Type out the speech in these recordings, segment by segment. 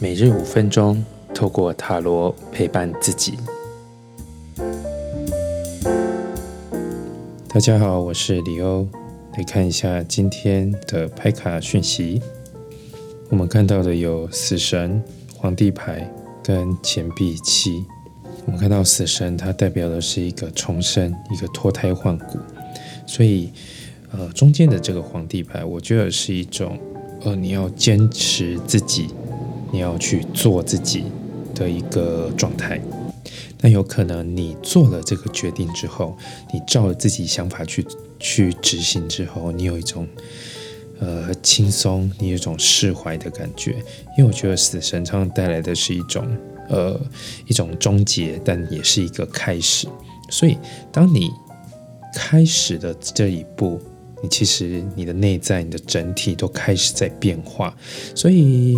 每日五分钟，透过塔罗陪伴自己。大家好，我是李欧，来看一下今天的牌卡讯息。我们看到的有死神、皇帝牌跟钱币七。我们看到死神，它代表的是一个重生，一个脱胎换骨。所以，呃，中间的这个皇帝牌，我觉得是一种，呃，你要坚持自己。你要去做自己的一个状态，但有可能你做了这个决定之后，你照着自己想法去去执行之后，你有一种呃轻松，你有一种释怀的感觉。因为我觉得死神常常带来的是一种呃一种终结，但也是一个开始。所以当你开始的这一步，你其实你的内在、你的整体都开始在变化，所以。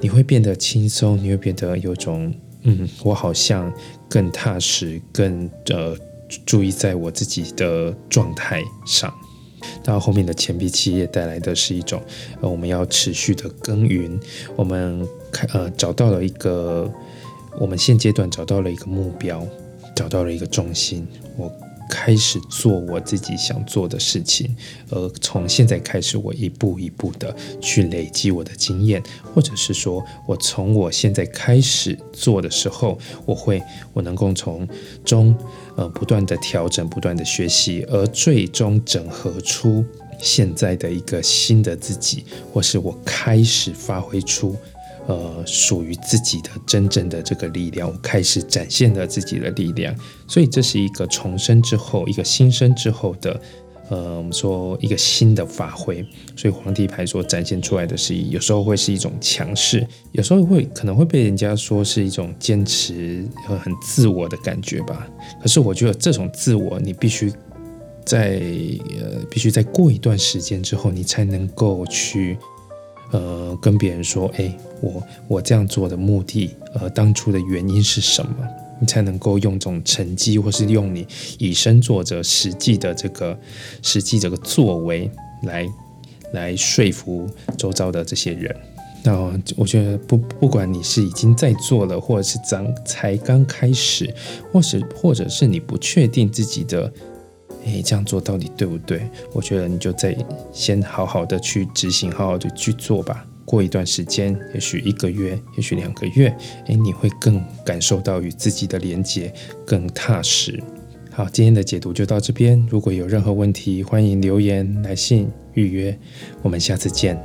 你会变得轻松，你会变得有种嗯，我好像更踏实，更呃注意在我自己的状态上。到后面的钱币企业带来的是一种呃，我们要持续的耕耘，我们开呃找到了一个，我们现阶段找到了一个目标，找到了一个重心。我。开始做我自己想做的事情，而从现在开始，我一步一步的去累积我的经验，或者是说我从我现在开始做的时候，我会我能够从中呃不断的调整，不断的学习，而最终整合出现在的一个新的自己，或是我开始发挥出。呃，属于自己的真正的这个力量，开始展现了自己的力量，所以这是一个重生之后，一个新生之后的，呃，我们说一个新的发挥。所以皇帝牌所展现出来的是，有时候会是一种强势，有时候会可能会被人家说是一种坚持和很自我的感觉吧。可是我觉得这种自我，你必须在呃，必须在过一段时间之后，你才能够去。呃，跟别人说，哎，我我这样做的目的，呃，当初的原因是什么？你才能够用这种成绩，或是用你以身作则、实际的这个实际这个作为来来说服周遭的这些人。那我觉得，不不管你是已经在做了，或者是刚才刚开始，或是或者是你不确定自己的。诶，这样做到底对不对？我觉得你就再先好好的去执行，好好的去做吧。过一段时间，也许一个月，也许两个月，诶，你会更感受到与自己的连接更踏实。好，今天的解读就到这边。如果有任何问题，欢迎留言、来信、预约。我们下次见。